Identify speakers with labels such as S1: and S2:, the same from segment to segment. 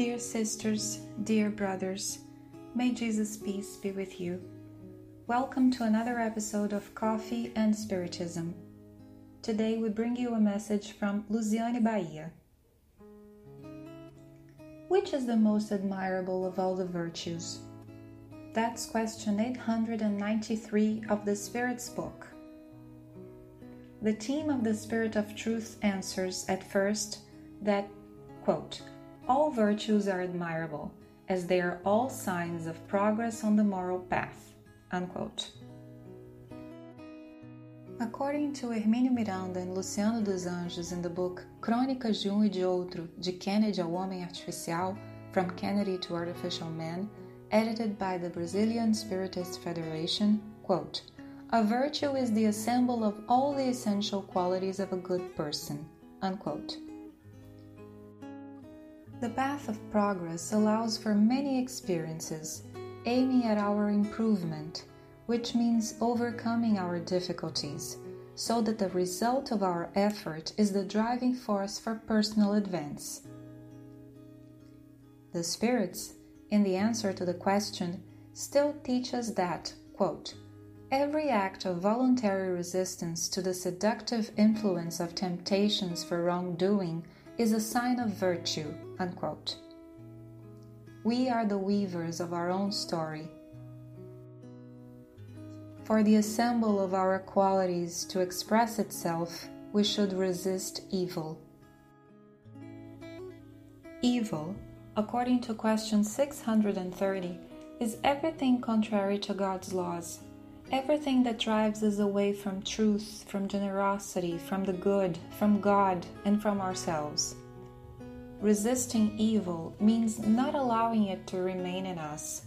S1: Dear sisters, dear brothers, may Jesus' peace be with you. Welcome to another episode of Coffee and Spiritism. Today we bring you a message from Luciane Bahia. Which is the most admirable of all the virtues? That's question 893 of the Spirit's book. The team of the Spirit of Truth answers at first that, quote, all virtues are admirable, as they are all signs of progress on the moral path. Unquote. According to Hermínio Miranda and Luciano dos Anjos in the book Crônicas de Um e de Outro, de Kennedy ao Homem Artificial, From Kennedy to Artificial Man, edited by the Brazilian Spiritist Federation, quote, A virtue is the assemble of all the essential qualities of a good person. Unquote. The path of progress allows for many experiences, aiming at our improvement, which means overcoming our difficulties, so that the result of our effort is the driving force for personal advance. The spirits, in the answer to the question, still teach us that, quote, every act of voluntary resistance to the seductive influence of temptations for wrongdoing is a sign of virtue. Unquote. We are the weavers of our own story. For the assemble of our qualities to express itself, we should resist evil. Evil, according to question 630, is everything contrary to God's laws Everything that drives us away from truth, from generosity, from the good, from God, and from ourselves. Resisting evil means not allowing it to remain in us,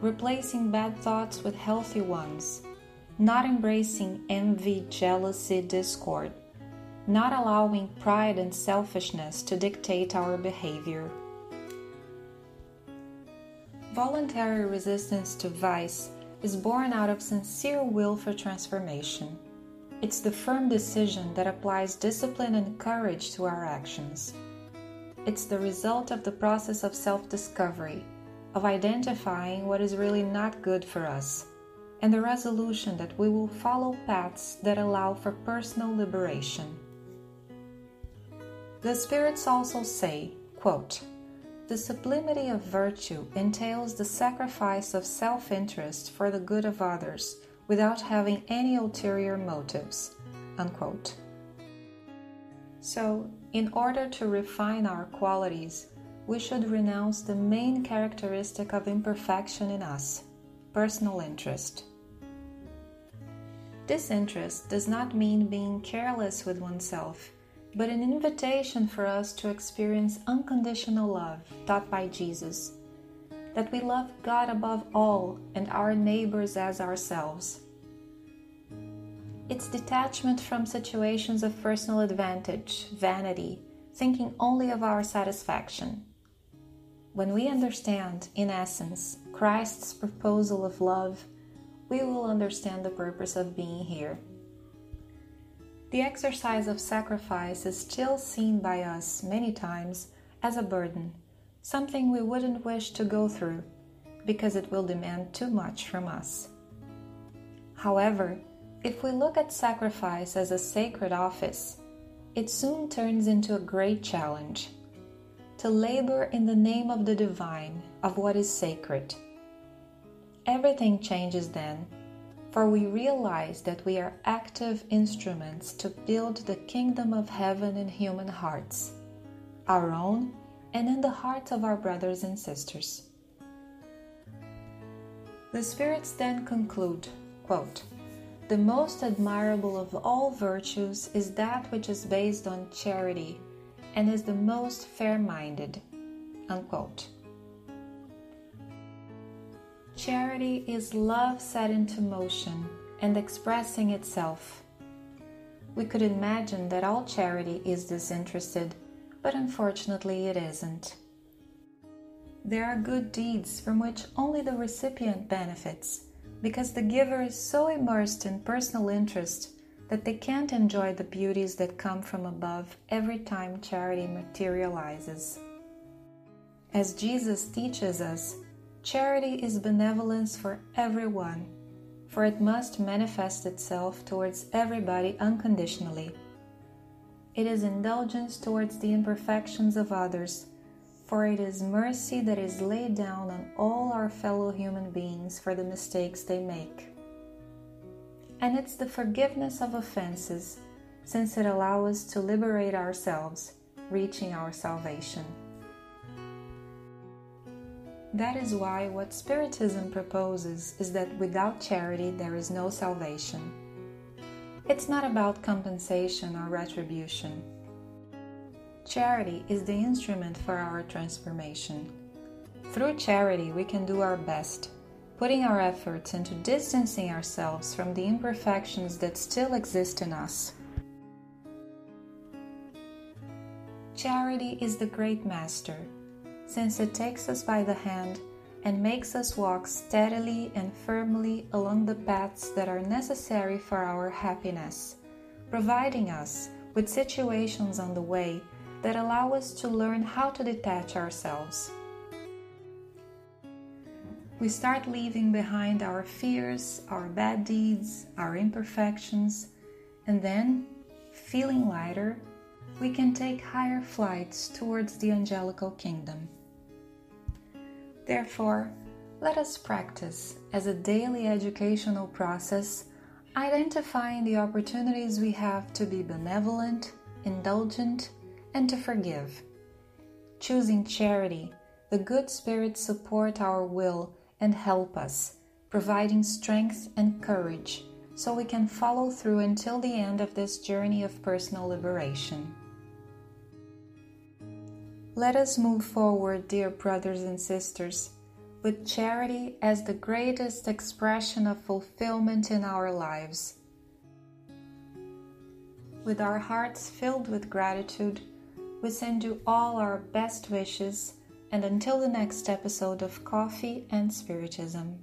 S1: replacing bad thoughts with healthy ones, not embracing envy, jealousy, discord, not allowing pride and selfishness to dictate our behavior. Voluntary resistance to vice is born out of sincere will for transformation. It's the firm decision that applies discipline and courage to our actions. It's the result of the process of self discovery, of identifying what is really not good for us, and the resolution that we will follow paths that allow for personal liberation. The spirits also say, quote, the sublimity of virtue entails the sacrifice of self interest for the good of others without having any ulterior motives. Unquote. So, in order to refine our qualities, we should renounce the main characteristic of imperfection in us personal interest. This interest does not mean being careless with oneself but an invitation for us to experience unconditional love taught by Jesus. That we love God above all and our neighbors as ourselves. It's detachment from situations of personal advantage, vanity, thinking only of our satisfaction. When we understand, in essence, Christ's proposal of love, we will understand the purpose of being here. The exercise of sacrifice is still seen by us many times as a burden, something we wouldn't wish to go through because it will demand too much from us. However, if we look at sacrifice as a sacred office, it soon turns into a great challenge to labor in the name of the divine, of what is sacred. Everything changes then for we realize that we are active instruments to build the kingdom of heaven in human hearts, our own and in the hearts of our brothers and sisters. The spirits then conclude quote, The most admirable of all virtues is that which is based on charity and is the most fair minded. Unquote. Charity is love set into motion and expressing itself. We could imagine that all charity is disinterested, but unfortunately it isn't. There are good deeds from which only the recipient benefits, because the giver is so immersed in personal interest that they can't enjoy the beauties that come from above every time charity materializes. As Jesus teaches us, charity is benevolence for everyone, for it must manifest itself towards everybody unconditionally. It is indulgence towards the imperfections of others, for it is mercy that is laid down on all our fellow human beings for the mistakes they make. And it's the forgiveness of offenses, since it allows us to liberate ourselves, reaching our salvation. That is why what Spiritism proposes is that without charity there is no salvation. It's not about compensation or retribution. Charity is the instrument for our transformation. Through charity, we can do our best, putting our efforts into distancing ourselves from the imperfections that still exist in us. Charity is the great master, since it takes us by the hand and makes us walk steadily and firmly along the paths that are necessary for our happiness, providing us with situations on the way that allow us to learn how to detach ourselves. We start leaving behind our fears, our bad deeds, our imperfections, and then, feeling lighter, we can take higher flights towards the angelical kingdom. Therefore, let us practice as a daily educational process identifying the opportunities we have to be benevolent, indulgent, and to forgive. Choosing charity, the good spirits support our will and help us, providing strength and courage so we can follow through until the end of this journey of personal liberation. Let us move forward, dear brothers and sisters, with charity as the greatest expression of fulfillment in our lives. With our hearts filled with gratitude, we send you all our best wishes, and until the next episode of Coffee and Spiritism.